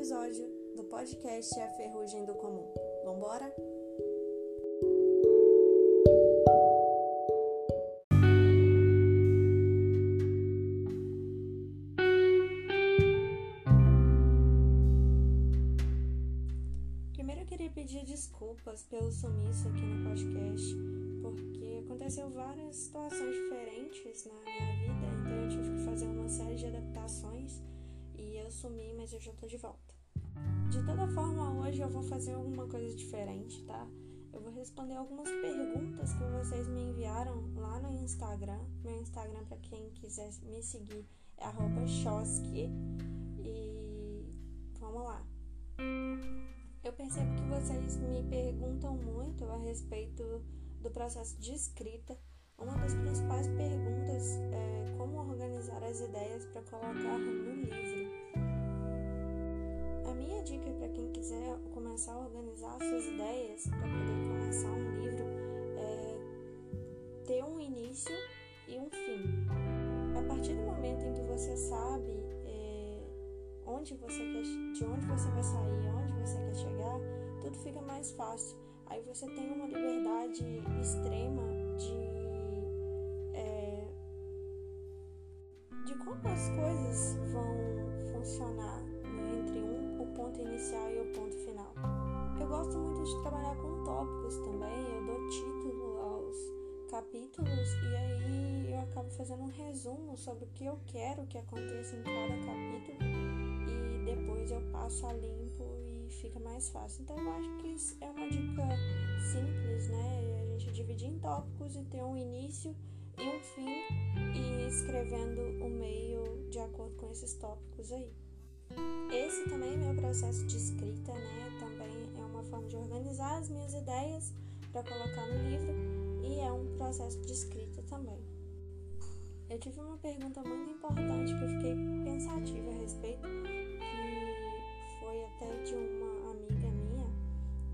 episódio do podcast A Ferrugem do Comum. Vambora? Primeiro eu queria pedir desculpas pelo sumiço aqui no podcast, porque aconteceu várias situações diferentes na minha vida, então eu tive que fazer uma série de adaptações e eu sumi, mas eu já tô de volta. De toda forma, hoje eu vou fazer alguma coisa diferente, tá? Eu vou responder algumas perguntas que vocês me enviaram lá no Instagram. Meu Instagram, para quem quiser me seguir, é @chosky e vamos lá. Eu percebo que vocês me perguntam muito a respeito do processo de escrita. Uma das principais perguntas é como organizar as ideias para colocar no livro. Dica para quem quiser começar a organizar suas ideias para poder começar um livro é ter um início e um fim. A partir do momento em que você sabe é, onde você quer, de onde você vai sair, onde você quer chegar, tudo fica mais fácil. Aí você tem uma liberdade extrema de é, de como as coisas vão funcionar ponto inicial e o ponto final. Eu gosto muito de trabalhar com tópicos também. Eu dou título aos capítulos e aí eu acabo fazendo um resumo sobre o que eu quero que aconteça em cada capítulo e depois eu passo a limpo e fica mais fácil. Então eu acho que é uma dica simples, né? A gente dividir em tópicos e ter um início e um fim e escrevendo o meio de acordo com esses tópicos aí. Esse também é meu processo de escrita, né? Também é uma forma de organizar as minhas ideias para colocar no livro e é um processo de escrita também. Eu tive uma pergunta muito importante que eu fiquei pensativa a respeito, que foi até de uma amiga minha,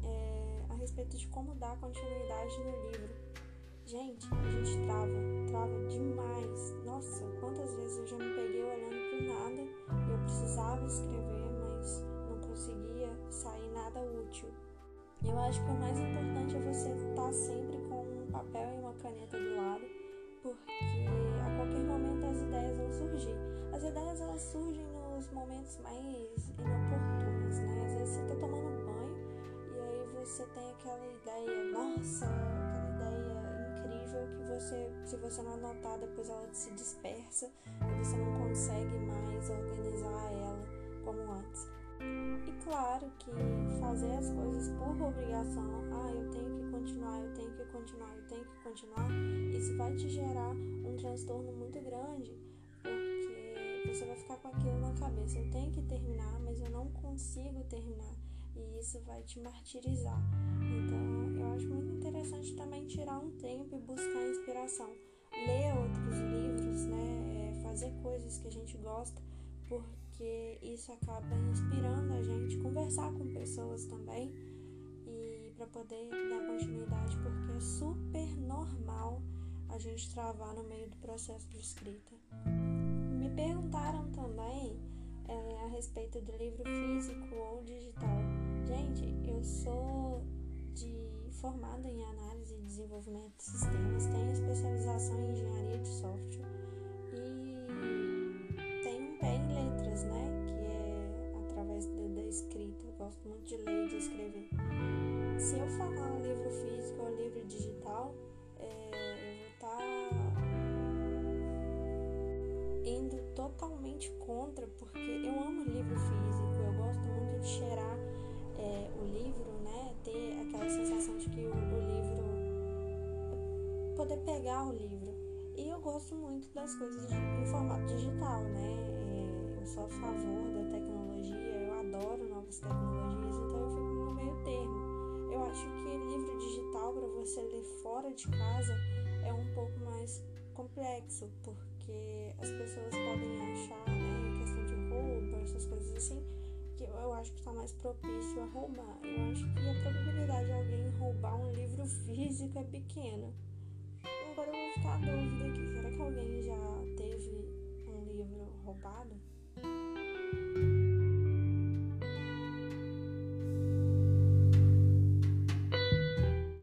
é, a respeito de como dar continuidade no livro. Gente, a gente trava, trava demais. Nossa, quantas vezes eu já me peguei olhando pro nada escrever, mas não conseguia sair nada útil. Eu acho que o mais importante é você estar sempre com um papel e uma caneta do lado, porque a qualquer momento as ideias vão surgir. As ideias elas surgem nos momentos mais inoportunos, né? Às vezes você tá tomando banho e aí você tem aquela ideia, nossa, aquela ideia incrível que você, se você não anotar, depois ela se dispersa e você não consegue mais como antes. E claro que fazer as coisas por obrigação, ah, eu tenho que continuar, eu tenho que continuar, eu tenho que continuar, isso vai te gerar um transtorno muito grande, porque você vai ficar com aquilo na cabeça, eu tenho que terminar, mas eu não consigo terminar, e isso vai te martirizar. Então, eu acho muito interessante também tirar um tempo e buscar inspiração, ler outros livros, né, fazer coisas que a gente gosta, porque isso acaba inspirando a gente, conversar com pessoas também e para poder dar continuidade, porque é super normal a gente travar no meio do processo de escrita. Me perguntaram também é, a respeito do livro físico ou digital. Gente, eu sou de formada em análise e desenvolvimento de sistemas, tenho especialização em gosto muito de ler e de escrever. Se eu falar livro físico ou livro digital, é, eu vou estar indo totalmente contra, porque eu amo livro físico, eu gosto muito de cheirar é, o livro, né? Ter aquela sensação de que o, o livro. poder pegar o livro. E eu gosto muito das coisas de, em formato digital, né? É, eu sou a favor da tecnologia, adoro novas tecnologias, então eu fico no meio termo. Eu acho que livro digital para você ler fora de casa é um pouco mais complexo, porque as pessoas podem achar, né, questão de roupa, essas coisas assim, que eu acho que está mais propício a roubar. Eu acho que a probabilidade de alguém roubar um livro físico é pequena. Agora eu vou ficar a dúvida aqui